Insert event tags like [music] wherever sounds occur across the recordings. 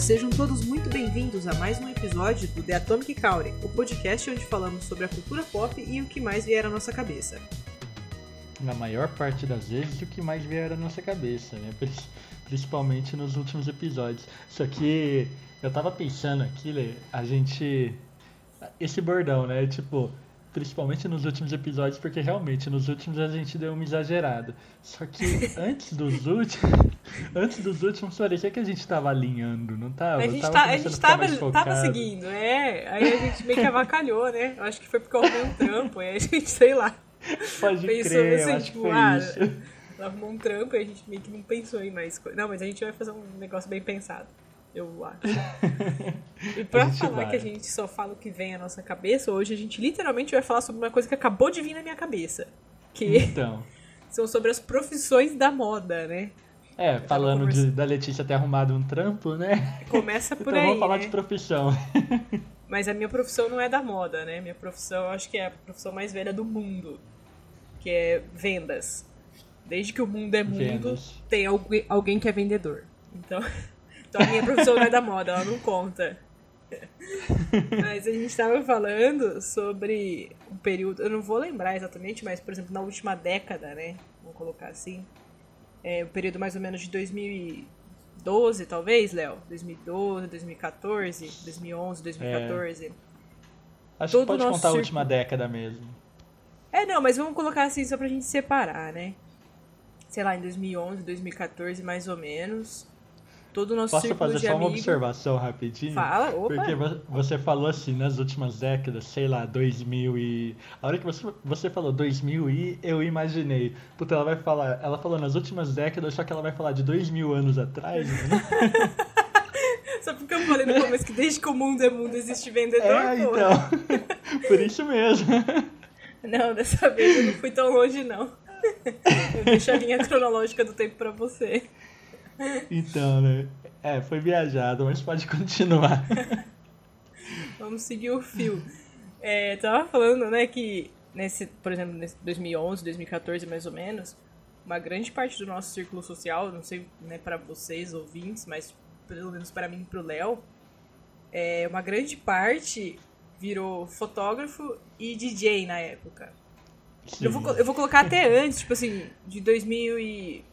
Sejam todos muito bem-vindos a mais um episódio do The Atomic Country, o podcast onde falamos sobre a cultura pop e o que mais vier à nossa cabeça. Na maior parte das vezes, o que mais vier à nossa cabeça, né? Principalmente nos últimos episódios. Só que eu tava pensando aqui, a gente. Esse bordão, né? Tipo, principalmente nos últimos episódios, porque realmente nos últimos a gente deu uma exagerada. Só que [laughs] antes dos últimos, [laughs] antes dos últimos parecia que a gente tava alinhando, não tava? A gente, tava, tá, a gente tava, tava seguindo, é. Aí a gente meio que avacalhou, né? Eu acho que foi porque eu arrumei um trampo, aí a gente, sei lá. Pode pensou crer, assim, tipo, ah, isso. arrumou um trampo e a gente meio que não pensou em mais coisas. Não, mas a gente vai fazer um negócio bem pensado eu acho. [laughs] e pra falar vai. que a gente só fala o que vem à nossa cabeça, hoje a gente literalmente vai falar sobre uma coisa que acabou de vir na minha cabeça. Que então. [laughs] são sobre as profissões da moda, né? É, falando de, da Letícia ter arrumado um trampo, né? Começa [laughs] por então aí. Vamos falar né? de profissão. Mas a minha profissão não é da moda, né? Minha profissão, eu acho que é a profissão mais velha do mundo, que é vendas. Desde que o mundo é mundo, vendas. tem alguém que é vendedor. Então, então a minha profissão não é da moda, ela não conta. Mas a gente estava falando sobre um período, eu não vou lembrar exatamente, mas por exemplo, na última década, né? Vamos colocar assim. É, o período mais ou menos de 2012, talvez, Léo? 2012, 2014, 2011, 2014. É. Acho Todo que pode contar a última década mesmo. É, não, mas vamos colocar assim só pra gente separar, né? Sei lá, em 2011, 2014, mais ou menos todo o nosso Posso círculo fazer de só uma observação rapidinho? Fala, opa. Porque você falou assim, nas últimas décadas, sei lá, 2000 e... A hora que você, você falou 2000 e, eu imaginei. Puta, ela vai falar... Ela falou nas últimas décadas, só que ela vai falar de dois mil anos atrás, né? [laughs] Só porque eu falei no começo que desde que o mundo é mundo existe vendedor, É, então. [laughs] Por isso mesmo. Não, dessa vez eu não fui tão longe, não. [laughs] Eu deixo a linha cronológica do tempo pra você. [laughs] Então, né? É, foi viajado, mas pode continuar. [laughs] Vamos seguir o fio. É, tava falando, né, que nesse, por exemplo, nesse 2011, 2014 mais ou menos, uma grande parte do nosso círculo social, não sei, né, para vocês ouvintes, mas pelo menos para mim e pro Léo, é, uma grande parte virou fotógrafo e DJ na época. Eu vou, eu vou colocar até antes, tipo assim, de 2000 e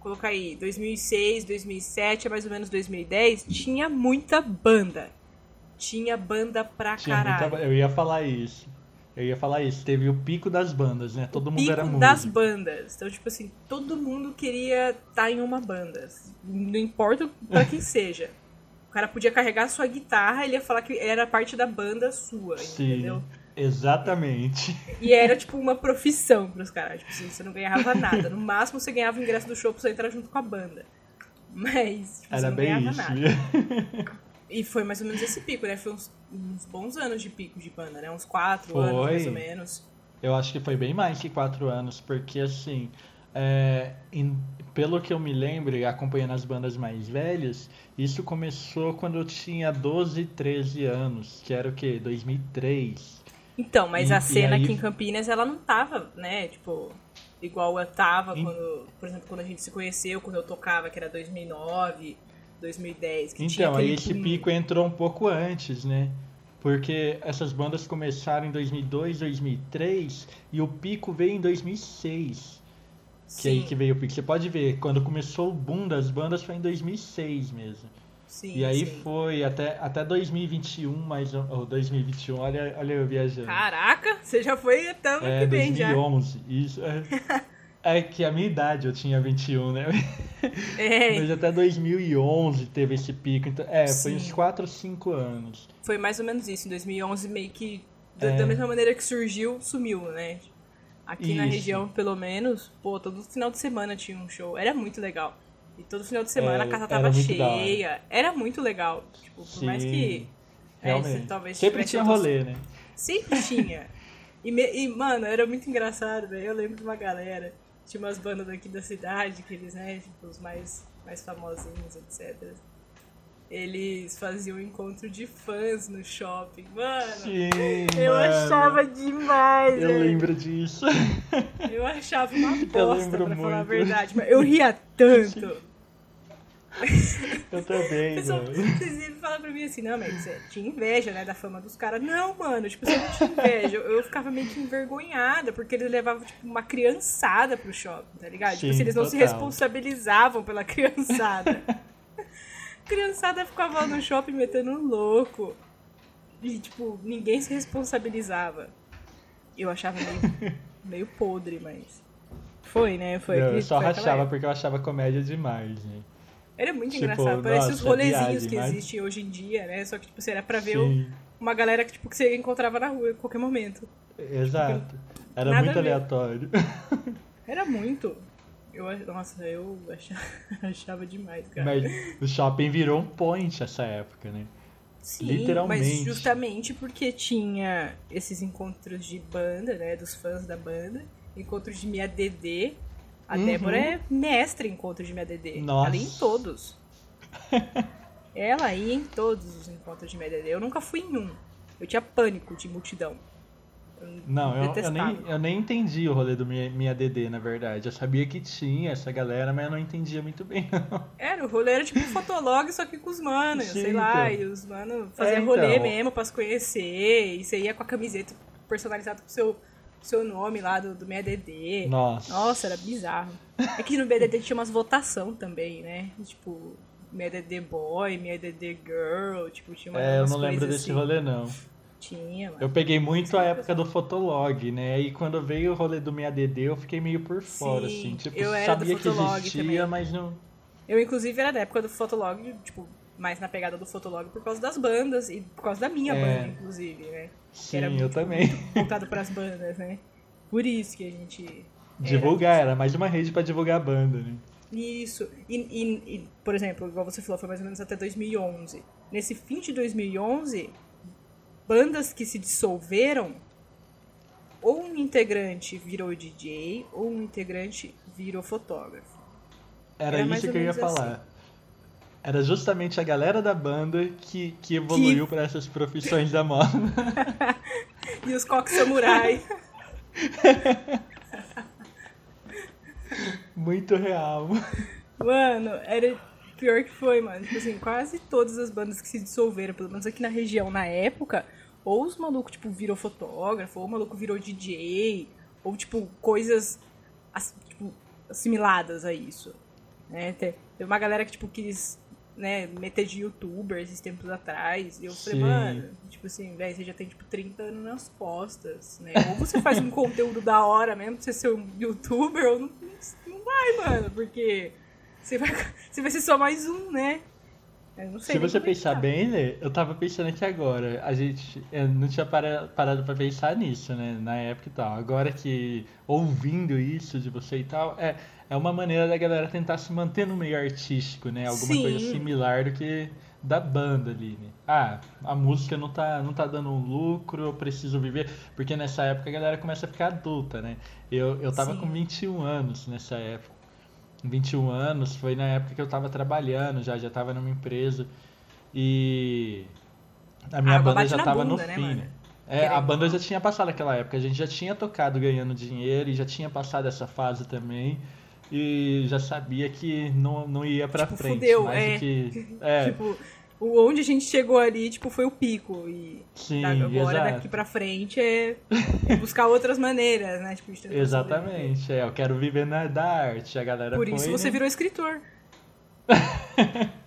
colocar aí, 2006, 2007, é mais ou menos 2010, tinha muita banda. Tinha banda pra tinha caralho. Muita, eu ia falar isso. Eu ia falar isso. Teve o pico das bandas, né? Todo o mundo era músico. das bandas. Então, tipo assim, todo mundo queria estar tá em uma banda. Não importa pra quem [laughs] seja. O cara podia carregar sua guitarra, ele ia falar que era parte da banda sua, Sim. entendeu? Exatamente. E era tipo uma profissão pros caras. Tipo assim, você não ganhava nada. No máximo você ganhava o ingresso do show pra você entrar junto com a banda. Mas tipo, era você não ganhava isso. nada. [laughs] E foi mais ou menos esse pico, né? Foi uns, uns bons anos de pico de banda, né? Uns quatro foi. anos, mais ou menos. Eu acho que foi bem mais que quatro anos, porque assim. É, em, pelo que eu me lembro, acompanhando as bandas mais velhas, isso começou quando eu tinha 12, 13 anos, que era o quê? 2003. Então, mas e, a cena aí... aqui em Campinas, ela não tava, né, tipo, igual eu tava e... quando, por exemplo, quando a gente se conheceu, quando eu tocava, que era 2009, 2010. Que então, aí esse pico entrou um pouco antes, né? Porque essas bandas começaram em 2002, 2003 e o pico veio em 2006. Sim. Que é aí que veio o pico. Você pode ver, quando começou o boom das bandas foi em 2006 mesmo. Sim, e aí sim. foi até, até 2021, mais ou 2021, olha, olha eu viajando. Caraca, você já foi até ano é, que vem 2011, já. isso. É, [laughs] é que a minha idade eu tinha 21, né? É. Mas até 2011 teve esse pico. Então, é, sim. foi uns 4 ou 5 anos. Foi mais ou menos isso. Em 2011 meio que, da, é. da mesma maneira que surgiu, sumiu, né? Aqui isso. na região, pelo menos, pô, todo final de semana tinha um show. Era muito legal. E todo final de semana é, a casa tava cheia. Era muito legal. Tipo, por Sim, mais que. É, talvez Sempre tinha rolê, né? Sempre [laughs] tinha. E, me... e, mano, era muito engraçado, velho. Eu lembro de uma galera. Tinha umas bandas daqui da cidade, que eles, né, tipo, os mais, mais famosinhos, etc. Eles faziam um encontro de fãs no shopping. Mano, Sim, eu mano. achava demais. Eu velho. lembro disso. Eu achava uma [laughs] bosta, pra muito. falar a verdade. Mas eu ria [laughs] tanto. [laughs] Eu também, Pessoal, mano. Vocês sempre falam pra mim assim, não, mas você tinha inveja, né, da fama dos caras. Não, mano, tipo, você não tinha inveja. Eu, ficava meio que envergonhada, porque eles levavam, tipo, uma criançada pro shopping, tá ligado? tipo, Sim, assim, eles não se total. responsabilizavam pela criançada. A [laughs] criançada ficava lá no shopping metendo um louco. E, tipo, ninguém se responsabilizava. Eu achava meio, meio podre, mas... Foi, né? Foi. Eu só foi rachava porque eu achava comédia demais, né? Era muito Tipo, engraçado. Parece os nossa, rolezinhos viagem, que mas- existem hoje em dia, né? Só que, tipo, você era pra ver Sim, uma galera que, tipo, que você encontrava na rua em qualquer momento. exato. Era Nada muito aleatório. [laughs] Era muito. Eu, nossa, eu achava, [laughs] achava demais, cara. Mas o shopping virou um point essa época, né? Sim, literalmente. mas justamente porque tinha esses encontros de banda, né? Dos fãs da banda. Encontros de Minha DD. A Uhum. Débora é mestre em encontros de Minha DD. Nossa. Ela ia em todos. Ela ia em todos os encontros de Minha DD. Eu nunca fui em um. Eu tinha pânico de multidão. Eu Não, eu, eu, nem, eu nem entendi o rolê do minha, minha DD, na verdade. Eu sabia que tinha essa galera, mas eu não entendia muito bem. [laughs] não. Era, o rolê era tipo um fotolog, só que com os manos, Sim, sei lá, então. e os manos faziam É, rolê então. mesmo pra se conhecer, e você ia com a camiseta personalizada com o seu, seu nome lá do, do Meia DD. Nossa. Nossa, era bizarro. É que no BDD tinha umas votação também, né? Tipo, Meia DD Boy, Meia DD Girl, tipo, tinha umas, É, eu não lembro desse assim. rolê, não. Tinha, mano. Eu peguei muito a época do Fotolog, né? E quando veio o rolê do minha DD, eu fiquei meio por fora, Sim, assim. Tipo, eu sabia que existia, também. mas não. Eu, inclusive, era da época do Fotolog, tipo, mais na pegada do Fotolog por causa das bandas e por causa da minha É. banda, inclusive, né? Sim, era eu muito- também. [laughs] voltado para as bandas, né? Por isso que a gente. Divulgar, era mais uma rede pra divulgar a banda, né? Isso. E, e- e, por exemplo, igual você falou, foi mais ou menos até 2011. Nesse fim de 2011, bandas que se dissolveram, ou um integrante virou DJ, ou um integrante virou fotógrafo. Era, Era isso que eu ia menos assim. Era justamente a galera da banda que, que evoluiu pra essas profissões da moda. [laughs] E os coques samurai. [laughs] Muito real. Mano, era pior que foi, mano. Tipo assim, quase todas as bandas que se dissolveram, pelo menos aqui na região na época, ou os malucos, tipo, virou fotógrafo, ou o maluco virou DJ, ou, tipo, coisas as- tipo, assimiladas a isso. Né? Te- Teve uma galera que, tipo, quis né, meter de youtuber esses tempos atrás. E eu falei, Sim. mano, tipo assim, velho, você já tem, tipo, 30 anos nas costas, né? Ou você faz um [laughs] conteúdo da hora mesmo pra você ser um youtuber, ou não, não vai, mano, porque você vai, [laughs] você vai ser só mais um, né? Se você é pensar tá. bem, Lê, eu tava pensando aqui agora. A gente eu não tinha para- parado pra pensar nisso, né? Na época e tal. Agora que ouvindo isso de você e tal, é, é uma maneira da galera tentar se manter no meio artístico, né? Alguma Sim. coisa similar do que da banda ali, né? Ah, a música não tá, não tá dando um lucro, eu preciso viver. Porque nessa época a galera começa a ficar adulta, né? Eu, eu tava Sim. com 21 anos nessa época. 21 anos, foi na época que eu tava trabalhando já, já tava numa empresa. E a minha A água banda já na tava no né, fim, mano? né? É, Querendo a banda já tinha passado aquela época, a gente já tinha tocado ganhando dinheiro e já tinha passado essa fase também. E já sabia que não, não ia pra Tipo, frente. fudeu, mais é. que. [laughs] É, Tipo, o onde a gente chegou ali, tipo, foi o pico. E sim, agora, exato. daqui pra frente, é, é buscar outras maneiras, né? Tipo. Exatamente, é, eu quero viver na, da arte, a galera Por isso você virou escritor. [laughs]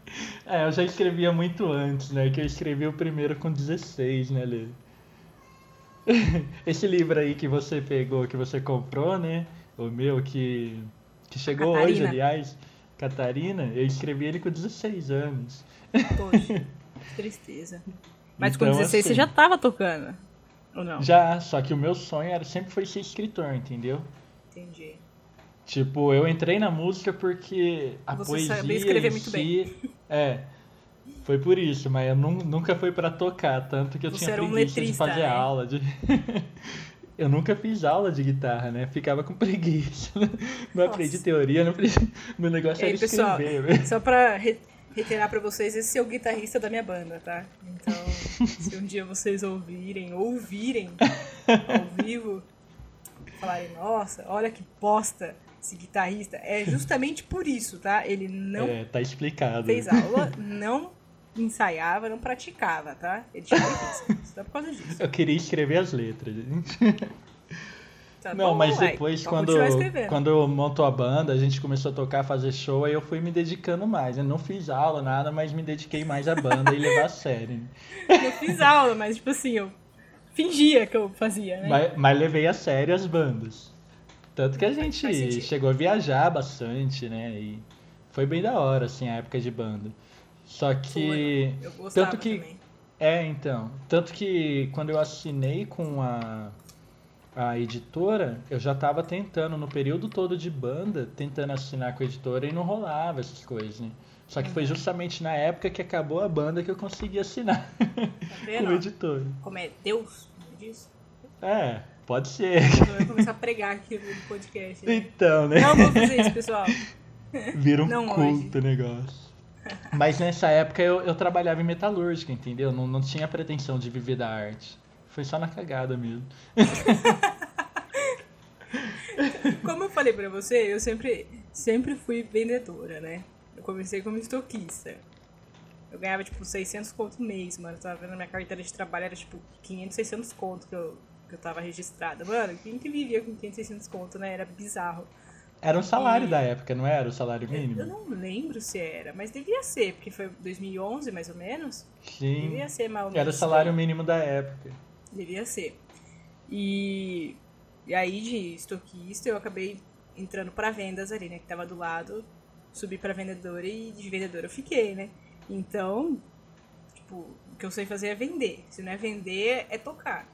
É, eu já escrevia muito antes, né? Que eu escrevi o primeiro com 16, né, Lê? [laughs] Esse livro aí que você pegou, que você comprou, né? O meu, que, que chegou hoje, aliás, Catarina, eu escrevi ele com 16 anos. Poxa, [laughs] que tristeza. Mas com Então, 16 você assim, já tava tocando. Ou não? Já, só que o meu sonho era, sempre foi ser escritor, entendeu? Entendi. Tipo, eu entrei na música porque a Você poesia sabia escrever muito si, bem. [laughs] É, foi por isso, mas eu nun- nunca foi pra tocar, tanto que eu Você tinha era um preguiça de letrista, fazer né? aula de... [laughs] Eu nunca fiz aula de guitarra, né? Ficava com [laughs] preguiça. Não aprendi Nossa. teoria, não aprendi... meu negócio E aí, era pessoal, escrever. velho. só pra re- reiterar pra vocês, esse é o guitarrista da minha banda, tá? Então, se um dia vocês ouvirem, ouvirem ao vivo, falarem, nossa, olha que bosta, esse guitarrista, é justamente por isso, tá? Ele não É, tá explicado. fez aula, não ensaiava, não praticava, tá? Ele tinha. Só por causa disso. Eu queria escrever as letras, gente. Tá Não, bom, mas depois, pode quando, quando eu montou a banda, a gente começou a tocar, fazer show, aí eu fui me dedicando mais. Eu não fiz aula, nada, mas me dediquei mais à banda e levar a sério. Eu fiz aula, mas tipo assim, eu fingia que eu fazia, né? Mas, mas levei a sério as bandas. Tanto que a gente chegou a viajar bastante, né? E foi bem da hora, assim, a época de banda. Só que. Foi, eu gostava tanto que também. É, então. Tanto que quando eu assinei com a, a editora, eu já tava tentando, no período todo de banda, tentando assinar com a editora e não rolava essas coisas, né? Só que Uhum. foi justamente na época que acabou a banda que eu consegui assinar [laughs] Tá com vendo? a editora. Como é Deus, não diz? É, pode ser. Eu vou começar a pregar aqui no podcast. né? Então, né? Não vou fazer isso, pessoal. Vira um Não culto o negócio. Mas nessa época eu, eu trabalhava em metalúrgica, entendeu? Não, não tinha pretensão de viver da arte. Foi só na cagada mesmo. [laughs] Como eu falei pra você, eu sempre, sempre fui vendedora, né? Eu comecei como estoquista. Eu ganhava, tipo, 600 conto mês, mano. Eu tava vendo minha carteira de trabalho, era, tipo, 500, 600 conto que eu, que eu tava registrada. Mano, quem que vivia com 500, 600 conto, né? Era bizarro. Era um salário E- da época, não era o salário Eu, eu mínimo? não lembro se era, mas devia ser, porque foi 2011, mais ou menos. Sim. Devia ser, mais ou menos. Era o salário mínimo da época. Devia ser. E, e aí de estoquista eu acabei entrando pra vendas ali, né? Que tava do lado. Subi pra vendedora e de vendedora eu fiquei, né? Então, tipo, o que eu sei fazer é vender. Se não é vender, é tocar.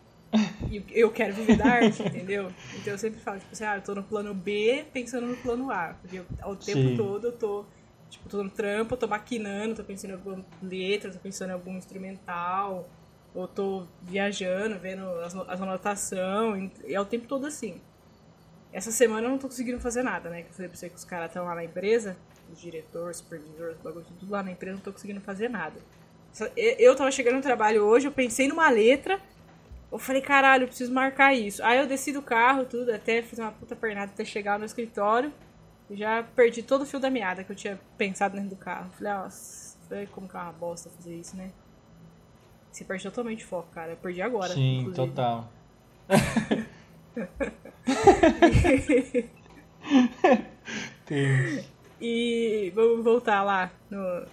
E eu quero viver da arte, entendeu? Então eu sempre falo, tipo assim, ah, eu tô no plano B pensando no plano A. Porque eu, ao tempo Sim. todo eu tô, tipo, tô no trampo, tô maquinando, tô pensando em alguma letra, tô pensando em algum instrumental, ou tô viajando, vendo as, as anotações, e é o tempo todo assim. Essa semana eu não tô conseguindo fazer nada, né? Que eu falei pra você que os caras estão lá na empresa, os diretores, supervisores, bagulho, tudo lá na empresa, não tô conseguindo fazer nada. Eu tava chegando no trabalho hoje, eu pensei numa letra, eu falei, caralho, eu preciso marcar isso. Aí eu desci do carro, tudo, até fiz uma puta pernada até chegar no escritório. e Já perdi todo o fio da meada que eu tinha pensado dentro do carro. Falei, nossa, falei, como que é uma bosta fazer isso, né? Você perde totalmente o foco, cara. Eu perdi agora. Sim, inclusive. total. [laughs] [laughs] Tem. E vamos voltar lá no,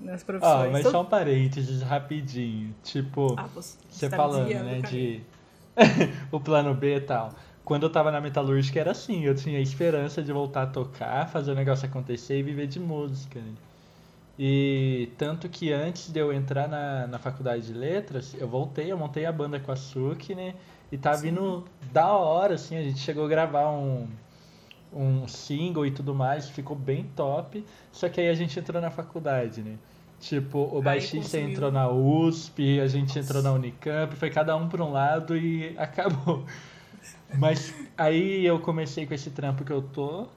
nas Ó, profissões. mas Então- só um parênteses rapidinho. Tipo, Ah, você, você tá falando, né, de [laughs] o plano B e tal. Quando eu tava na metalúrgica era assim, eu tinha esperança de voltar a tocar, fazer o negócio acontecer e viver de música. né? E tanto que antes de eu entrar na, na faculdade de letras, eu voltei, eu montei a banda com a Suki, né? E tá Sim. vindo da hora, assim, a gente chegou a gravar um, um single e tudo mais, ficou bem top. Só que aí a gente entrou na faculdade, né? Tipo, o baixista entrou na USP, a gente entrou na Unicamp, foi cada um pra um lado e [laughs] acabou. Mas aí eu comecei com esse trampo que eu tô,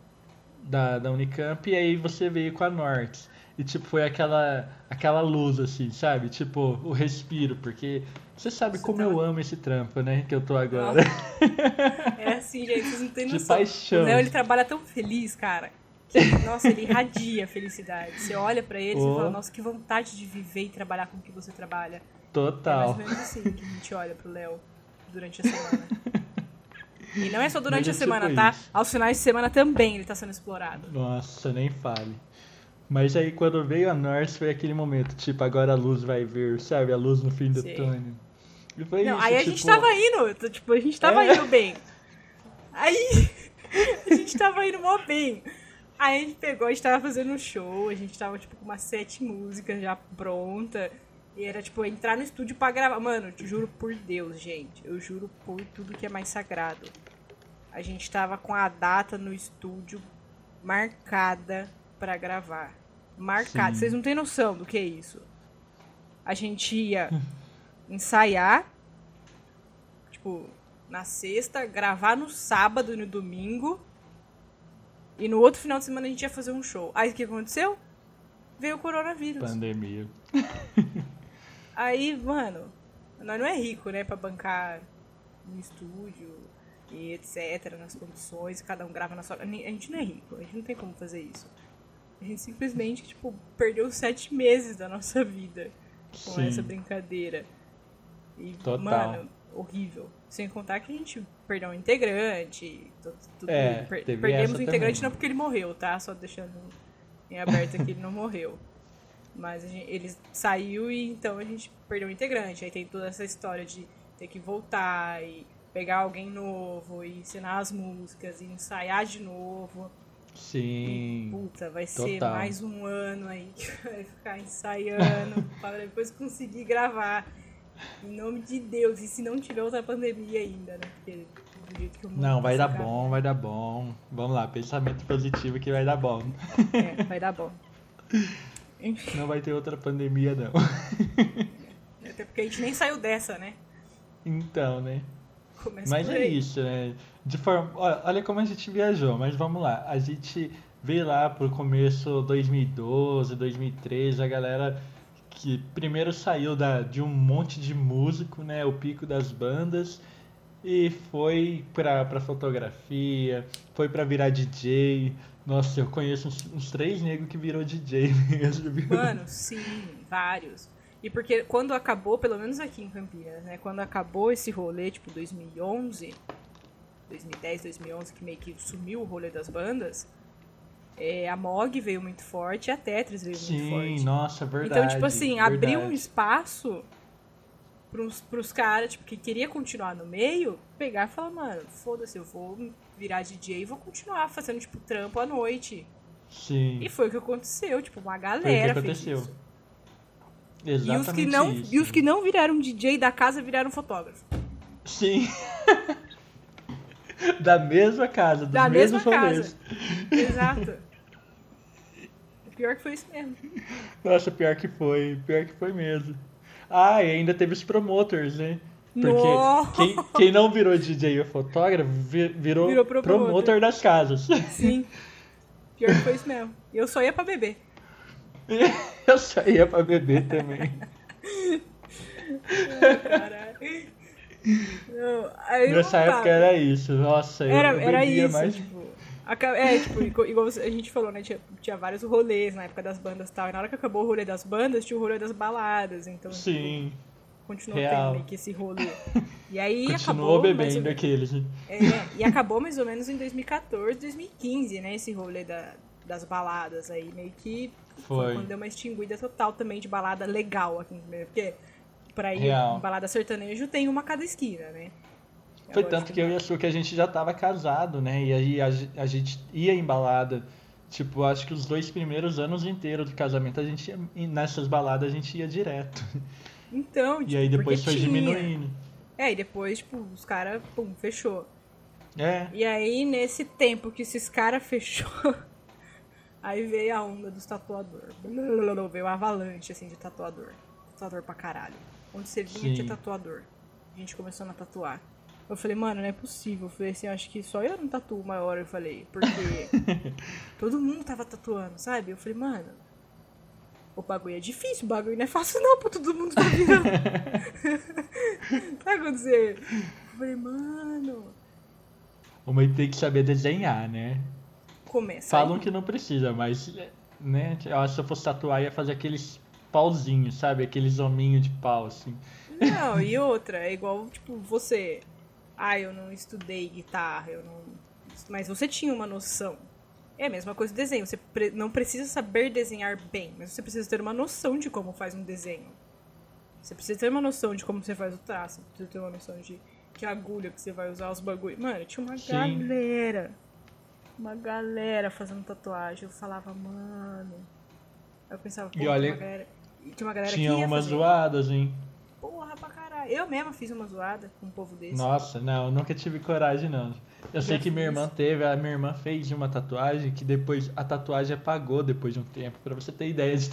da, da Unicamp, e aí você veio com a Norte. E tipo, foi aquela, aquela luz, assim, sabe? Tipo, o respiro, porque você sabe Você como tá- eu amo esse trampo, né? Que eu tô agora. [laughs] É assim, gente, vocês não têm De noção. paixão. O Léo, ele trabalha tão feliz, cara. que, nossa, ele irradia felicidade. Você olha pra ele e Oh. fala, nossa, que vontade de viver e trabalhar com o que você trabalha. É mais Total. ou menos assim que a gente olha pro Léo durante a semana. E não é só durante Mas a é tipo semana, tá? isso. Aos finais de semana também ele tá sendo explorado. Nossa, nem fale. Mas aí quando veio a Norse foi aquele momento, tipo, agora a luz vai vir, sabe? A luz no fim do Sim. túnel. E foi Não, isso, aí a tipo, gente tava indo, tipo, a gente tava É. indo bem. Aí [laughs] a gente tava indo mó bem. Aí a gente pegou, a gente tava fazendo um show, a gente tava, tipo, com umas sete músicas já pronta. E era, tipo, entrar no estúdio pra gravar. Mano, eu te juro por Deus, gente. Eu juro por tudo que é mais sagrado. A gente tava com a data no estúdio marcada pra gravar. Marcada. Sim. Vocês não têm noção do que é isso. A gente ia ensaiar, tipo, na sexta, gravar no sábado e no domingo. E no outro final de semana a gente ia fazer um show. Aí o que aconteceu? Veio o coronavírus. Pandemia. [laughs] Aí, mano, nós não é rico, né, pra bancar um estúdio e etc, nas condições, cada um grava na sua. A gente não é rico, a gente não tem como fazer isso. A gente simplesmente, tipo, perdeu sete meses da nossa vida com Sim. essa brincadeira. E, Total. mano, horrível. Sem contar que a gente perdeu um integrante, tudo, tudo É, per- perdemos o integrante também. não porque ele morreu, tá? Só deixando em aberto aqui, ele não morreu. Mas a gente- ele saiu e então a gente perdeu o integrante. Aí tem toda essa história de ter que voltar e pegar alguém novo e ensinar as músicas e ensaiar de novo. Sim. Puta, vai ser total. mais um ano aí que [laughs] vai ficar ensaiando [laughs] para depois conseguir gravar. Em nome de Deus, e se não tiver outra pandemia ainda, né? Porque do jeito que o mundo Não, tá vai se dar bom, vai dar bom. Vamos lá, pensamento positivo que vai dar bom. É, [laughs] vai dar bom. Enfim, Não vai ter outra pandemia, não. até porque a gente nem saiu dessa, né? Então, né? Começa Mas é isso, né? De forma, olha, olha como a gente viajou, mas vamos lá. A gente veio lá pro começo 2012, 2013, a galera que primeiro saiu da, de um monte de músico, né? O pico das bandas. E foi pra, pra fotografia, foi pra virar DJ. Nossa, eu conheço uns, uns três negros que virou DJ [laughs] mesmo, viu? Mano, sim, vários. E porque quando acabou, pelo menos aqui em Campinas, né? Quando acabou esse rolê, tipo 2011, 2010, 2011, que meio que sumiu o rolê das bandas, é, a MOG veio muito forte e a Tetris veio muito Sim, forte. nossa, verdade. então, tipo assim, abriu um verdade. espaço pros, pros caras, tipo, que queria continuar no meio, pegar e falar, mano, foda-se, eu vou virar DJ e vou continuar fazendo, tipo, trampo à noite. Sim, E foi o que aconteceu, tipo, uma foi o que galera fez aconteceu. Isso. E Exatamente os, que não, isso. e os que não viraram DJ da casa viraram fotógrafo. Sim. [laughs] da mesma casa, dos Da mesma mesmos rolês. casa. Exato. O pior que foi isso mesmo. Nossa, pior que foi, pior que foi mesmo. Ah, e ainda teve os promoters, né? Porque quem, quem não virou DJ ou fotógrafo vi- virou, Virou promotor. promotor das casas. Sim. [laughs] Pior que foi isso mesmo. Eu só ia pra beber. [laughs] Eu saía pra beber também. Caralho. Não, aí Nessa época tava. era isso. Nossa, eu, Era, eu era isso, mais. tipo. É, tipo, igual a gente falou, né? Tinha, tinha vários rolês na época das bandas e tal. E na hora que acabou o rolê das bandas, tinha o rolê das baladas. Então, tipo, Sim, continuou real. tendo meio que esse rolê. E aí [laughs] continuou acabou. bebendo aqueles. né? É, e acabou mais ou menos em 2014, 2015, né? Esse rolê da, das baladas aí, meio que Foi. quando deu uma extinguida total também de balada legal aqui no Rio. Porque pra ir Real. em balada sertanejo tem uma cada esquina, né? Foi Agora, tanto que eu e a Su que a gente já tava casado, né? E aí a, a gente ia em balada. Tipo, acho que os dois primeiros anos inteiros do casamento a gente ia, e nessas baladas a gente ia direto. [laughs] Então, E tipo, aí depois porque foi tinha. diminuindo. É, e depois, tipo, os caras, pum, fechou. É, E aí, nesse tempo que esses caras fechou, [laughs] aí veio a onda dos tatuadores. Veio uma avalanche, assim, de tatuador. Tatuador pra caralho. Onde você vinha tinha tatuador. A gente começou a tatuar. Eu falei, mano, não é possível. Eu falei assim, acho que só eu não tatuo uma hora, eu falei. Porque [laughs] todo mundo tava tatuando, sabe? Eu falei, mano, o bagulho é difícil, o bagulho não é fácil não, pra todo mundo tá virando. [laughs] Sabe quando você... Eu falei, mano... uma tem que saber desenhar, né? Começa Falam aí. que não precisa, mas, né? Eu acho que se eu fosse tatuar ia fazer aqueles pauzinhos, sabe? Aqueles hominhos de pau, assim. Não, e [laughs] outra, é igual, tipo, você. Ah, eu não estudei guitarra, eu não. Mas você tinha uma noção. É a mesma coisa do desenho. Você pre- não precisa saber desenhar bem, mas você precisa ter uma noção de como faz um desenho. Você precisa ter uma noção de como você faz o traço. Você precisa ter uma noção de que agulha que você vai usar os bagulhos. Mano, tinha uma Sim. galera. Uma galera fazendo tatuagem. Eu falava, mano. Aí eu pensava, pô, E olha, tinha uma galera. Tinha uma galera Tinha umas zoadas, hein? Porra pra caralho. Eu mesma fiz uma zoada com um povo desse. Nossa, não, nunca tive coragem, não. Eu sei que minha irmã teve, a minha irmã fez uma tatuagem que depois a tatuagem apagou depois de um tempo, pra você ter ideia de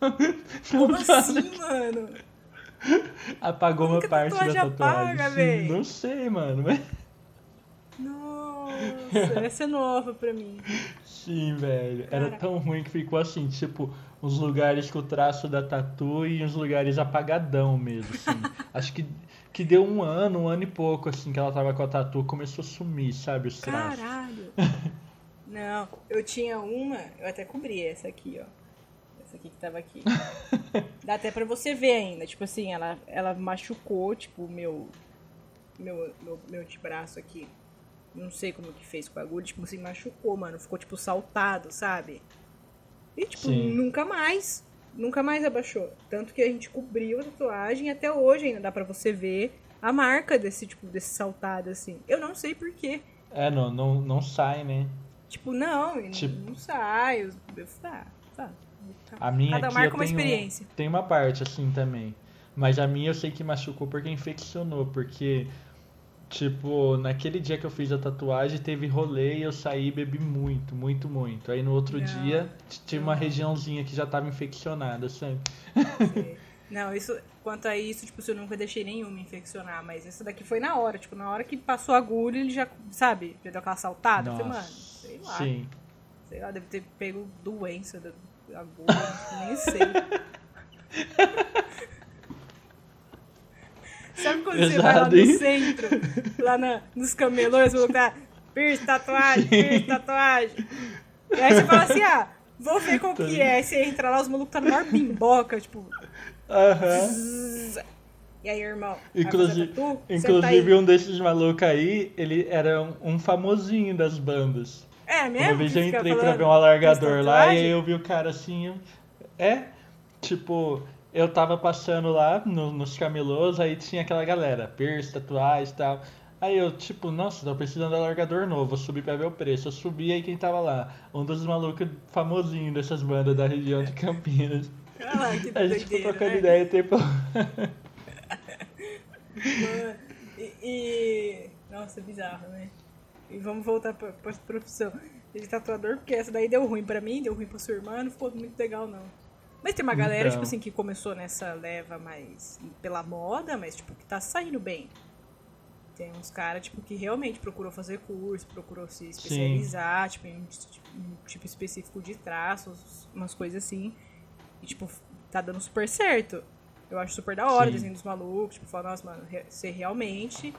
[laughs] Como assim, mano? apagou Como uma parte da tatuagem apaga, Sim? Não sei, mano, mas Nossa, essa é nova pra mim. sim, velho. Era tão ruim que ficou assim, tipo, uns lugares com o traço da tatu e uns lugares apagadão mesmo, assim. [laughs] Acho que que deu um ano, um ano e pouco, assim, que ela tava com a tatu, começou a sumir, sabe, os traços. Caralho! [laughs] Não, eu tinha uma, eu até cobri essa aqui, ó. Essa aqui que tava aqui. [laughs] Dá até pra você ver ainda. Tipo assim, ela, ela machucou, tipo, o meu, meu, meu, meu antebraço aqui. Não sei como que fez com a agulha, tipo assim, machucou, mano. Ficou, tipo, saltado, sabe? E, tipo, Sim. nunca mais. Nunca mais abaixou. Tanto que a gente cobriu a tatuagem e até hoje ainda dá pra você ver a marca desse, tipo, desse saltado, assim. Eu não sei porquê. É, não, não, não sai, né? Tipo, não, Tipo- não, sai. Eu, eu, tá, tá. A minha Cada aqui marca eu uma tenho, experiência. tem uma parte assim também. Mas a minha eu sei que machucou porque infeccionou, porque tipo, naquele dia que eu fiz a tatuagem, teve rolê e eu saí e bebi muito, muito, muito. Aí no outro Não, dia tinha uma regiãozinha que já tava infeccionada, sabe? Não, isso, quanto a isso, tipo, eu nunca deixei nenhuma infeccionar, mas essa daqui foi na hora, tipo, na hora que passou a agulha, ele já, sabe, já deu aquela saltada. Eu falei, mano, sei lá, Sim. sei lá, deve ter pego doença da agulha, nem sei. [laughs] Sabe quando você vai lá no hein? centro, lá na, nos camelões, você colocar piercing, tatuagem, piercing, tatuagem. E aí você fala assim, ah, vou ver qual que é. Aí você entra lá, os malucos tá no maior bimboca, tipo, Aham. Zzz. E aí, irmão? Inclusive, tatu? Inclusive aí. um desses malucos aí, ele era um, um famosinho das bandas. É mesmo? Uma vez eu entrei pra ver um alargador lá e aí eu vi o cara assim. É, tipo, eu tava passando lá no- nos camelôs, aí tinha aquela galera, piercing, tatuagem e tal. Aí eu, tipo, nossa, tô precisando de alargador novo, vou subir pra ver o preço. Eu subi aí quem tava lá? Um dos malucos famosinhos dessas bandas da região de Campinas. Lá, que [laughs] A gente ficou trocando né? ideia tempo. Mano, [laughs] E, e- Nossa, bizarro, né? E vamos voltar pra, pra profissão de tatuador, porque essa daí deu ruim pra mim, deu ruim pra sua irmã, não ficou muito legal, não. Mas tem uma galera, Então. tipo assim, que começou nessa leva mais pela moda, mas, tipo, que tá saindo bem. Tem uns caras, tipo, que realmente procurou fazer curso, procurou se especializar, tipo, em um tipo- um tipo específico de traços, umas coisas assim. E, tipo, tá dando super certo. Eu acho super da hora o Sim. desenho dos malucos, tipo, falar, nossa, mano, você realmente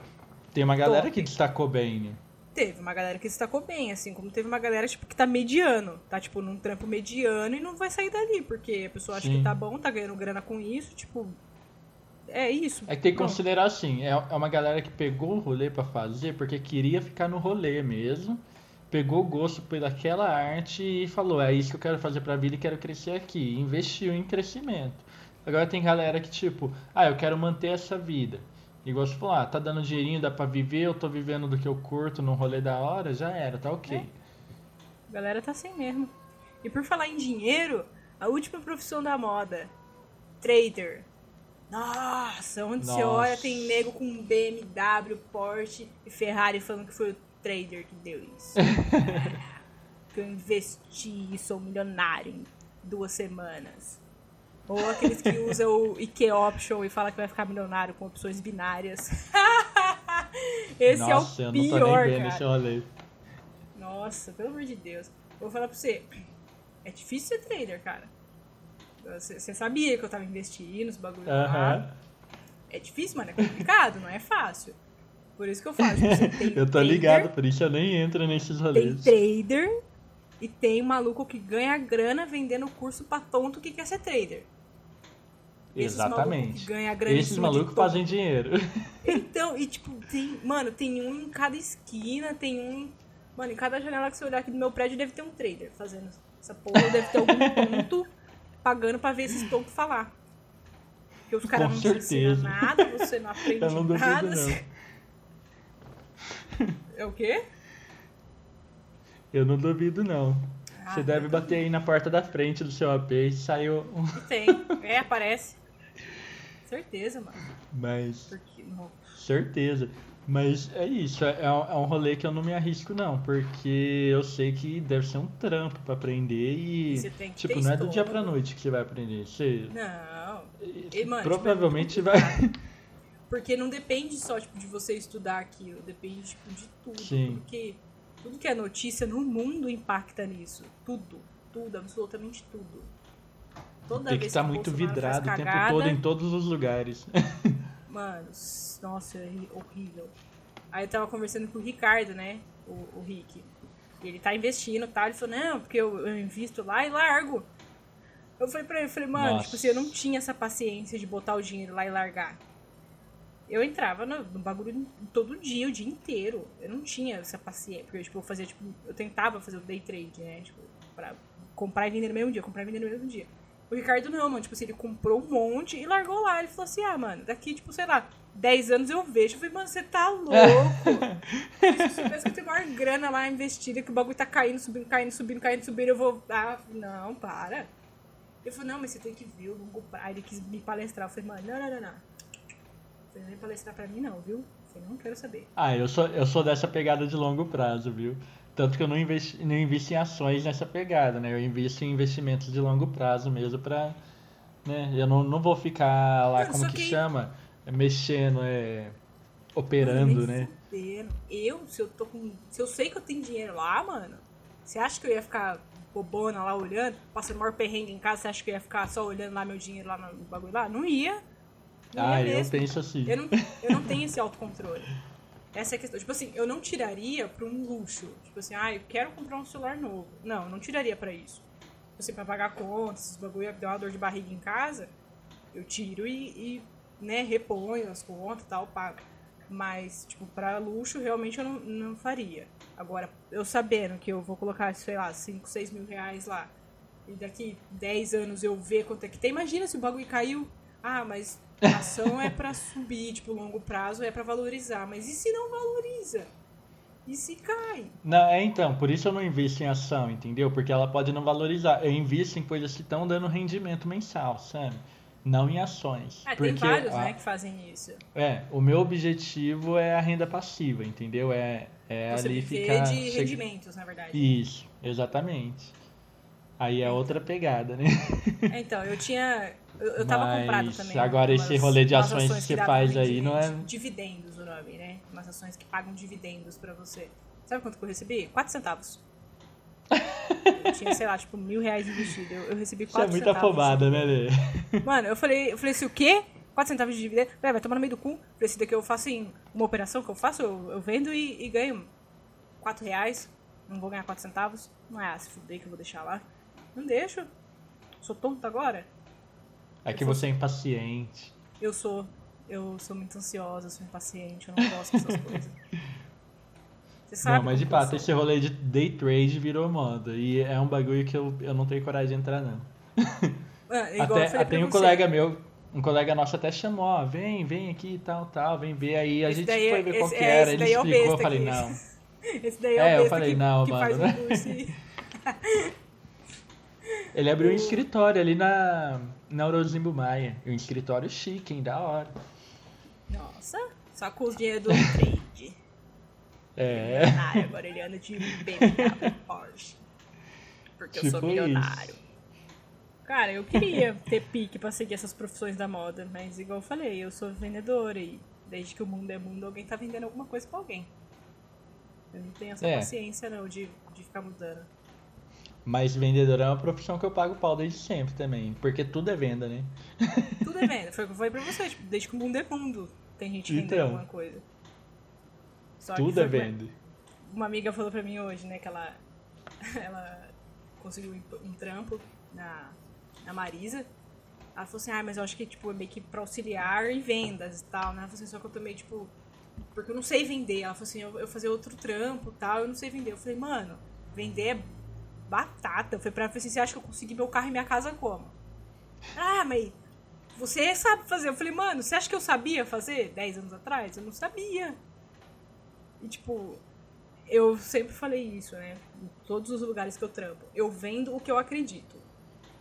Tem uma galera Top. que destacou bem, né? Teve uma galera que se destacou bem, assim, como teve uma galera, tipo, que tá mediano, tá, tipo, num trampo mediano e não vai sair dali, porque a pessoa acha Sim. que tá bom, tá ganhando grana com isso, tipo, é isso. É que tem que Pronto. considerar assim, é é uma galera que pegou o rolê pra fazer porque queria ficar no rolê mesmo, pegou gosto pelaquela arte e falou, é isso que eu quero fazer pra vida e quero crescer aqui, investiu em crescimento. Agora tem galera que tipo, ah, eu quero manter essa vida. Igual você falou, ah, tá dando dinheirinho, dá pra viver, eu tô vivendo do que eu curto num rolê da hora, já era, tá ok. É. A galera tá assim mesmo. E por falar em dinheiro, a última profissão da moda, trader. Nossa, onde você Nossa. olha tem nego com BMW, Porsche e Ferrari falando que foi o trader que deu isso. [laughs] que eu investi e sou milionário em duas semanas. Ou aqueles que usam o IKEA Option e falam que vai ficar milionário com opções binárias. [laughs] Esse Nossa, é eu o não tô pior, nem vendo cara. esse rolê. Nossa, pelo amor de Deus. Eu vou falar pra você. É difícil ser trader, cara. Você, sabia que eu tava investindo nos bagulhos lá. É difícil, mano. É complicado, não é fácil. Por isso que eu falo. Tem [laughs] Eu tô trader, ligado, por isso eu nem entro nesses Tem rolês. trader e tem maluco que ganha grana vendendo curso pra tonto que quer ser trader. Esses Exatamente. ganha grana em Esses malucos fazem dinheiro. [laughs] Então, e tipo, tem. Mano, tem um em cada esquina, tem um. Mano, em cada janela que você olhar aqui do meu prédio deve ter um trader fazendo essa porra, deve ter algum [laughs] tonto pagando pra ver esses tontos falar. Porque os caras não te certeza. nada, você não [laughs] aprende Eu não duvido, nada. não. É o quê? Eu não duvido, não. Ah, Você deve bater aí na porta da frente do seu AP e saiu um. Tem. É, aparece. Certeza, mano. Mas. Porque. Certeza. Mas é isso, é, é um é um rolê que eu não me arrisco, não. Porque eu sei que deve ser um trampo pra aprender e. Você tem que tipo, não é do dia pra estômago. noite que você vai aprender. Você. Não. E, mano, provavelmente tipo, é vai. [laughs] Porque não depende só tipo, de você estudar aquilo, depende tipo, de tudo. Sim. Porque tudo que é notícia no mundo impacta nisso. Tudo. Tudo, absolutamente tudo. Toda Tem que estar o muito vidrado o tempo todo em todos os lugares. [laughs] Mano, nossa, é horrível. Aí eu tava conversando com o Ricardo, né? O, o Rick. E ele tá investindo e tá? tal. Ele falou, não, porque eu, eu invisto lá e largo. Eu falei pra ele, eu falei, mano, Nossa. tipo assim, eu não tinha essa paciência de botar o dinheiro lá e largar. Eu entrava no, no bagulho todo dia, o dia inteiro. Eu não tinha essa paciência. Porque, tipo, eu fazia, tipo, eu tentava fazer o day trade, né? Tipo, pra comprar e vender no mesmo dia, comprar e vender no mesmo dia. O Ricardo não, mano. Tipo assim, ele comprou um monte e largou lá. Ele falou assim, ah, mano, daqui, tipo, sei lá, 10 anos eu vejo. Eu falei, mano, você tá louco. Se eu soubesse que eu tenho maior grana lá investida, que o bagulho tá caindo, subindo, caindo, subindo, caindo, subindo, eu vou. Ah, não, para. Ele falou, não, mas você tem que ver o longo prazo. Ele quis me palestrar. Eu falei, mano, não, não, não, não. Você não vem palestrar pra mim, não, viu? Eu não quero saber. Ah, eu sou, eu sou dessa pegada de longo prazo, viu? Tanto que eu não investi, não invisto em ações nessa pegada, né? Eu invisto em investimentos de longo prazo mesmo pra. Né? Eu não, não vou ficar lá, Não, como que, que- chama? Mexendo, é, operando, Mano, né? fudendo. Eu, se eu tô com. Se eu sei que eu tenho dinheiro lá, mano, você acha que eu ia ficar bobona lá olhando, passando maior perrengue em casa, você acha que eu ia ficar só olhando lá meu dinheiro lá no bagulho lá? Não ia. Não Ah, ia eu mesmo. penso assim. Eu não, eu não tenho esse autocontrole. [laughs] Essa é a questão. Tipo assim, eu não tiraria pra um luxo. Tipo assim, ah, eu quero comprar um celular novo. Não, eu não tiraria pra isso. Tipo assim, pra pagar contas, esses bagulho deu uma dor de barriga em casa, eu tiro e, e, né, reponho as contas e tal, pago. Mas, tipo, pra luxo, realmente eu não, não faria. Agora, eu sabendo que eu vou colocar, sei lá, 5, 6 mil reais lá, e daqui 10 anos eu ver quanto é que tem, imagina se o bagulho caiu. Ah, mas ação é pra subir, tipo, longo prazo é pra valorizar. Mas e se não valoriza? E se cai? Não, é então, por isso eu não invisto em ação, entendeu? Porque ela pode não valorizar. Eu invisto em coisas que estão dando rendimento mensal, sabe? Não em ações. Ah, tem Porque vários, a- né, que fazem isso. É, o meu objetivo é a renda passiva, entendeu? É, é Você ali ficar. de rendimentos, na verdade. Isso, exatamente. Aí é outra pegada, né? É, Então, eu tinha. Eu, eu tava Mas comprado também. agora esse umas- rolê de umas ações que você faz aí não é-. Dividendos o nome, né? Umas ações que pagam dividendos pra você. Sabe quanto que eu recebi? 4 centavos. Eu tinha, sei lá, tipo, mil reais investido. Eu, eu recebi Isso 4 é muito centavos. afobada, né, Lê? Mano, eu falei, eu falei assim, o quê? 4 centavos de dividendo? Vai, vai tomar no meio do cu. Esse daqui eu faço em uma operação que eu faço, eu, eu vendo e, e ganho 4 reais. Não vou ganhar 4 centavos. Não é, ah, se fuder que eu vou deixar lá. Não deixo. Sou tonto agora? É que você é impaciente. Eu sou. Eu sou muito ansiosa, sou impaciente, eu não gosto dessas [laughs] coisas. Você sabe Não, mas de fato, sou. esse rolê de day trade virou moda. E é um bagulho que eu, eu não tenho coragem de entrar, não. [laughs] Eu Até, pra um colega meu, um colega nosso até chamou, ó, vem, vem aqui e tal, tal, vem ver. Aí a Esse gente daí é- foi ver qual que é, era, ele é explicou, eu falei, não. [laughs] Esse daí é, É, o eu falei, que, não, que mano, um. Ele abriu um escritório ali na, na Eurozimbo Maia. Um escritório chique, hein, da hora. Nossa, só com os dinheiro do trade. [laughs] É, Milionário, agora ele anda de BMW Porsche. Porque eu sou Tipo milionário. Cara, eu queria [laughs] ter pique pra seguir essas profissões da moda, mas igual eu falei, eu sou vendedora e desde que o mundo é mundo, alguém tá vendendo alguma coisa pra alguém. Eu não tenho essa É. paciência não de, de ficar mudando. Mas vendedor é uma profissão que eu pago pau desde sempre também. Porque tudo é venda, né? [laughs] Tudo é venda. Foi o que eu falei pra você, tipo, desde que o mundo é mundo, tem gente vendendo Então. alguma coisa. Só Tudo é foi- venda. Uma amiga falou pra mim hoje, né, que ela, [laughs] ela conseguiu um, trampo na, na Marisa. Ela falou assim, ah, mas eu acho que, tipo, é meio que pra auxiliar em vendas e tal, né? Ela falou assim, só que eu tô meio, tipo, porque eu não sei vender. Ela falou assim, eu, eu fazer outro trampo e tal, eu não sei vender. Eu falei, mano, vender é batata. Eu falei pra ela, assim, você acha que eu consegui meu carro e minha casa como? Ah, mas você sabe fazer. Eu falei, mano, você acha que eu sabia fazer 10 anos atrás? Eu não sabia. E, tipo, eu sempre falei isso, né? Em todos os lugares que eu trampo. Eu vendo o que eu acredito.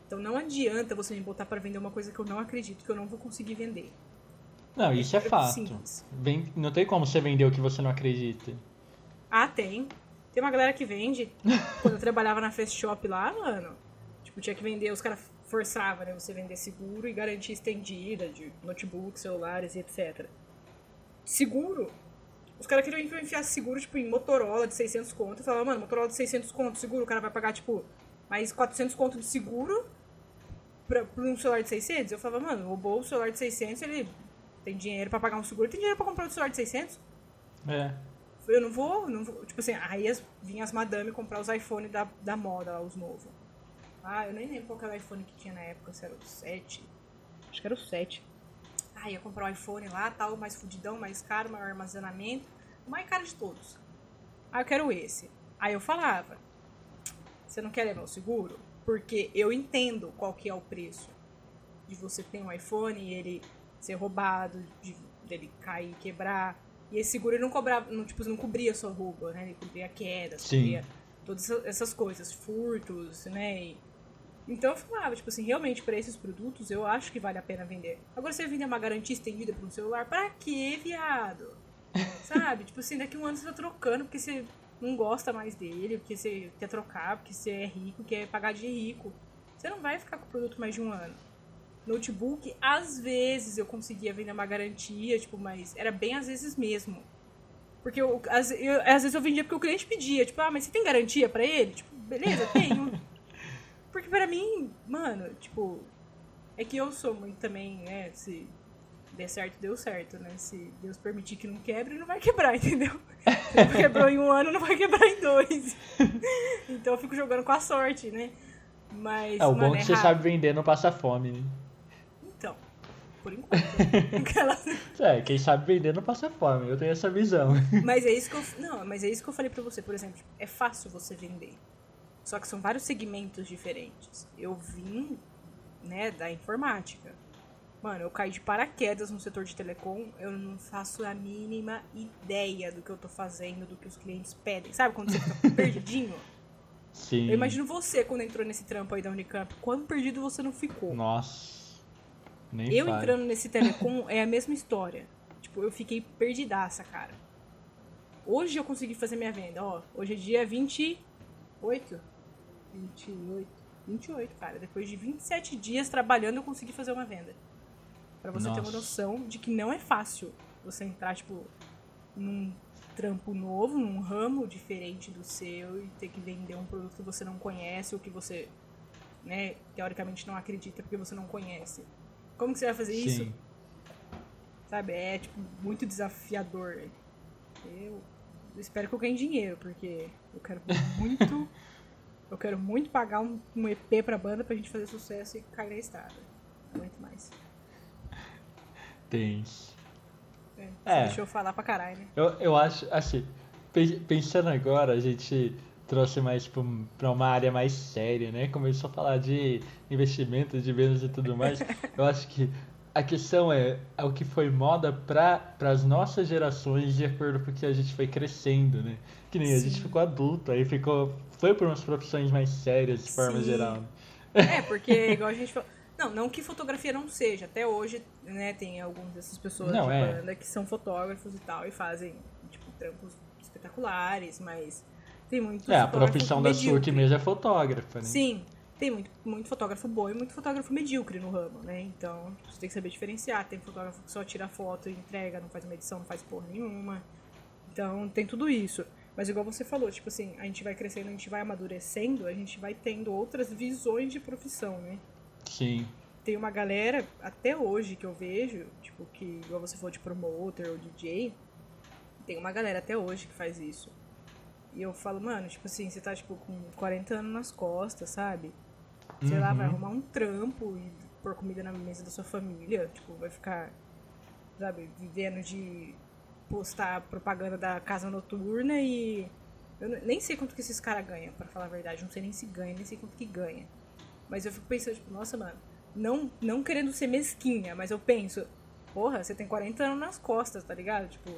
Então não adianta você me botar pra vender uma coisa que eu não acredito, que eu não vou conseguir vender. Não, isso é fato. Simples. Vem, não tem como você vender o que você não acredita. Ah, tem. Tem uma galera que vende. [laughs] Quando eu trabalhava na Fast Shop lá, mano, tipo, tinha que vender, os caras forçavam, né? Você vender seguro e garantia estendida de notebook, celulares e etc. Seguro. Os caras queriam que eu enfiasse seguro, tipo, em Motorola de 600 conto. Eu falava, mano, Motorola de 600 conto, seguro, o cara vai pagar, tipo, mais 400 conto de seguro pra, pra um celular de 600? Eu falava, mano, roubou o celular de 600, ele tem dinheiro pra pagar um seguro, tem dinheiro pra comprar um celular de 600. É. Eu não vou, não vou tipo assim, aí as, vinha as madame comprar os iPhone da, da moda, os novos. Ah, eu nem lembro qual era o iPhone que tinha na época, se era o 7. Acho que era o 7. Ah, ia comprar o iPhone lá, tal, mais fudidão, mais caro, maior armazenamento. O mais caro de todos. Ah, eu quero esse. Aí eu falava, você não quer levar o seguro? Porque eu entendo qual que é o preço de você ter um iPhone e ele ser roubado, de, dele cair, quebrar. E esse seguro não cobrava, não, tipo, não cobria só roubo, né? Ele cobria quedas, Sim. cobria todas essas coisas, furtos, né? E- então eu falava, tipo assim, realmente para esses produtos eu acho que vale a pena vender. Agora você vender uma garantia estendida para um celular, pra quê, viado? [laughs] Sabe? tipo assim, daqui a um ano você tá trocando porque você não gosta mais dele, porque você quer trocar, porque você é rico, quer pagar de rico. Você não vai ficar com o produto mais de um ano. Notebook, às vezes eu conseguia vender uma garantia, tipo, mas era bem às vezes mesmo. Porque eu, às, eu- às vezes eu vendia porque o cliente pedia, tipo, ah, mas você tem garantia pra ele? Tipo, beleza, tenho. [laughs] porque pra mim, mano, tipo, é que eu sou muito também, né, se der certo, deu certo, né? Se Deus permitir que não quebre, não vai quebrar, [laughs] entendeu? Se não quebrou em um ano, não vai quebrar em dois. [laughs] então eu fico jogando com a sorte, né? Mas, É, o mano, bom é é que você raro. sabe vender não passa fome, né? Por enquanto. [laughs] Aquela- É, quem sabe vender não passa fome, eu tenho essa visão. mas é isso que eu. Não, mas é isso que eu falei pra você, por exemplo. É fácil você vender. Só que são vários segmentos diferentes. Eu vim, né, da informática. Mano, eu caí de paraquedas no setor de telecom, eu não faço a mínima ideia do que eu tô fazendo, do que os clientes pedem. Sabe quando você fica [laughs] perdidinho? Sim. Eu imagino você quando entrou nesse trampo aí da Unicamp. Quão perdido você não ficou? Nossa. Nem Eu entrando nesse telecom [laughs] é a mesma história. Tipo, eu fiquei perdidaça, cara. Hoje eu consegui fazer minha venda, ó. Hoje é dia 28. 28. 28, cara. Depois de 27 dias trabalhando, eu consegui fazer uma venda. Pra você ter uma Nossa. noção de que não é fácil você entrar, tipo, num trampo novo, num ramo diferente do seu e ter que vender um produto que você não conhece ou que você, né, teoricamente não acredita porque você não conhece. Como que você vai fazer isso? Sim. Sabe? É, tipo, muito desafiador. Eu espero que eu ganhe dinheiro, porque eu quero muito. [laughs] eu quero muito pagar um, um EP pra banda pra gente fazer sucesso e cair na estrada. Não aguento mais. Tem. É, É. deixou eu falar pra caralho, né? Eu, eu acho, assim, pe- pensando agora, a gente trouxe mais pra, um- pra uma área mais séria, né? Começou a falar de investimentos, de vendas e tudo mais. [laughs] Eu acho que a questão é, é o que foi moda para as nossas gerações de acordo com o que a gente foi crescendo, né? Que nem a gente Sim. ficou adulto, aí ficou, foi por umas profissões mais sérias de forma Sim. geral. É, [laughs] porque igual a gente falou. Não, não que fotografia não seja. Até hoje, né, tem algumas dessas pessoas Não, de é. banda que são fotógrafos e tal, e fazem, tipo, trampos espetaculares, mas tem muito É, a profissão da sua que medíocre. mesmo é fotógrafa, né? Sim, tem muito, muito fotógrafo bom e muito fotógrafo medíocre no ramo, né? Então, você tem que saber diferenciar. Tem fotógrafo que só tira foto e entrega, não faz uma edição, não faz porra nenhuma. Então, tem tudo isso. Mas igual você falou, tipo assim, a gente vai crescendo, a gente vai amadurecendo, a gente vai tendo outras visões de profissão, né? Sim. Tem uma galera, até hoje, que eu vejo, tipo, que igual você falou de promoter ou DJ, tem uma galera até hoje que faz isso. E eu falo, mano, tipo assim, você tá, tipo, com 40 anos nas costas, sabe? Sei lá, vai Uhum. arrumar um trampo e pôr comida na mesa da sua família. Tipo, vai ficar, sabe, vivendo de postar propaganda da casa noturna e. Eu nem sei quanto que esses caras ganham, pra falar a verdade. Não sei nem se ganha, nem sei quanto que ganha. Mas eu fico pensando, tipo, nossa, mano, não, não querendo ser mesquinha, mas eu penso, porra, você tem 40 anos nas costas, tá ligado? Tipo,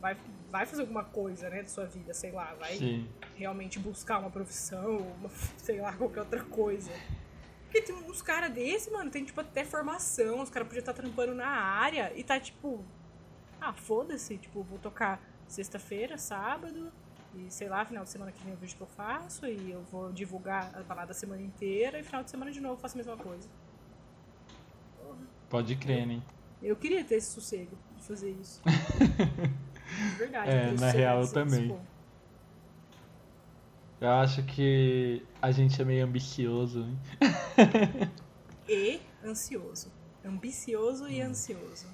vai, vai fazer alguma coisa, né, da sua vida, sei lá, vai Sim. realmente buscar uma profissão, uma, sei lá, qualquer outra coisa. Porque tem uns caras desse, mano, tem tipo até formação, os caras podiam estar trampando na área e tá tipo, ah, foda-se, tipo, vou tocar sexta-feira, sábado, e sei lá, final de semana que vem eu vejo o que eu faço, e eu vou divulgar a balada a semana inteira, e final de semana de novo eu faço a mesma coisa. Pode crer, né? Eu queria ter esse sossego de fazer isso. [laughs] De verdade. É, na real, eu se- também. dispor. Eu acho que a gente é meio ambicioso, né? [laughs] E ansioso. Ambicioso Hum. e ansioso.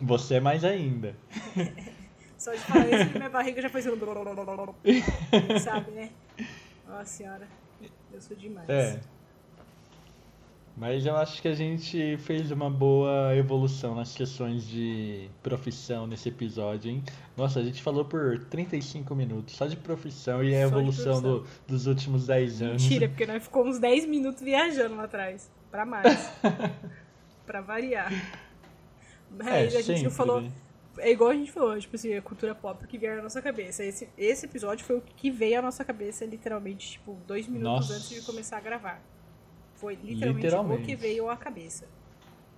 Você mais ainda. [laughs] Só de falar isso, minha barriga já foi sendo. [laughs] Sabe, né? Nossa senhora. Eu sou demais. É. Mas eu acho que a gente fez uma boa evolução nas questões de profissão nesse episódio, hein? Nossa, a gente falou por 35 minutos só de profissão e a Só evolução do- dos últimos 10 anos. Mentira, porque nós ficamos uns 10 minutos viajando lá atrás. Pra mais. [laughs] pra variar. Mas É, a gente sempre, não falou. né? É igual a gente falou, tipo assim, a cultura pop que veio na nossa cabeça. Esse, esse episódio foi o que veio à nossa cabeça, literalmente, tipo, dois minutos Nossa. antes de começar a gravar. Foi literalmente, Literalmente. o que veio à cabeça.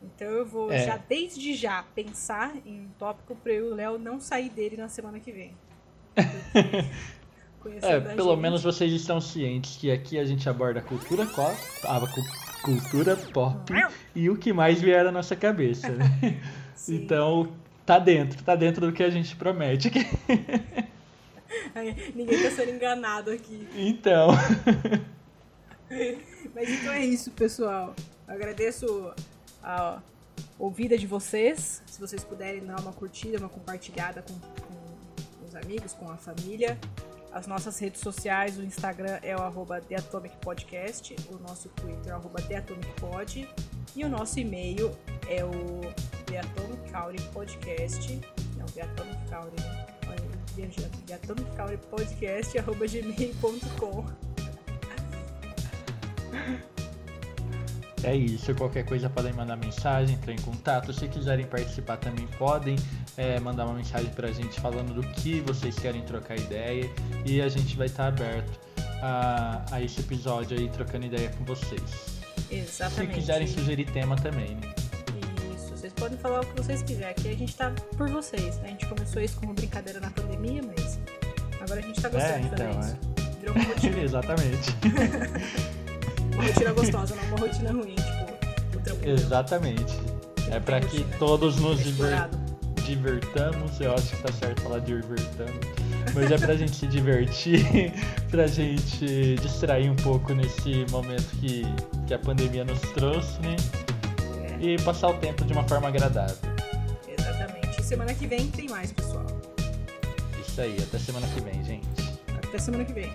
Então eu vou É. já, desde já, pensar em um tópico pra eu e o Léo não sair dele na semana que vem. [laughs] É, pelo gente- menos vocês estão cientes que aqui a gente aborda a cultura pop, a cu- cultura pop e o que mais vier à nossa cabeça, né? [laughs] Então, tá dentro, tá dentro do que a gente promete. [laughs] Ninguém tá sendo enganado aqui. Então, Mas então é isso, pessoal. Eu agradeço a ouvida de vocês. Se vocês puderem dar uma curtida, uma compartilhada com, com os amigos, com a família. As nossas redes sociais, o Instagram é o arroba o nosso Twitter é o arroba e o nosso e-mail é o The Podcast. Não, The Atomic Podcast, arroba gmail.com. é isso. Qualquer coisa podem mandar mensagem, entrar em contato. Se quiserem participar também podem é, mandar uma mensagem pra gente falando do que vocês querem trocar ideia. E a gente vai estar aberto a, a esse episódio aí, trocando ideia com vocês. Se Exatamente. quiserem sugerir tema também, né? Isso, vocês podem falar o que vocês quiserem. Aqui a gente tá por vocês. né? A gente começou isso como brincadeira na pandemia, mas agora a gente tá gostando É, de fazer então, isso. Virou rotina. [laughs] Exatamente. [laughs] uma rotina gostosa, não uma rotina ruim, tipo, o trampo Exatamente. É pra que todos nos diver- divertamos, eu acho que tá certo falar divertamos, mas é pra [laughs] gente se divertir, [laughs] pra gente distrair um pouco nesse momento que, que a pandemia nos trouxe, né? É, E passar o tempo de uma forma agradável. exatamente. Semana que vem tem mais, pessoal. Isso aí, até semana que vem, gente. Até semana que vem.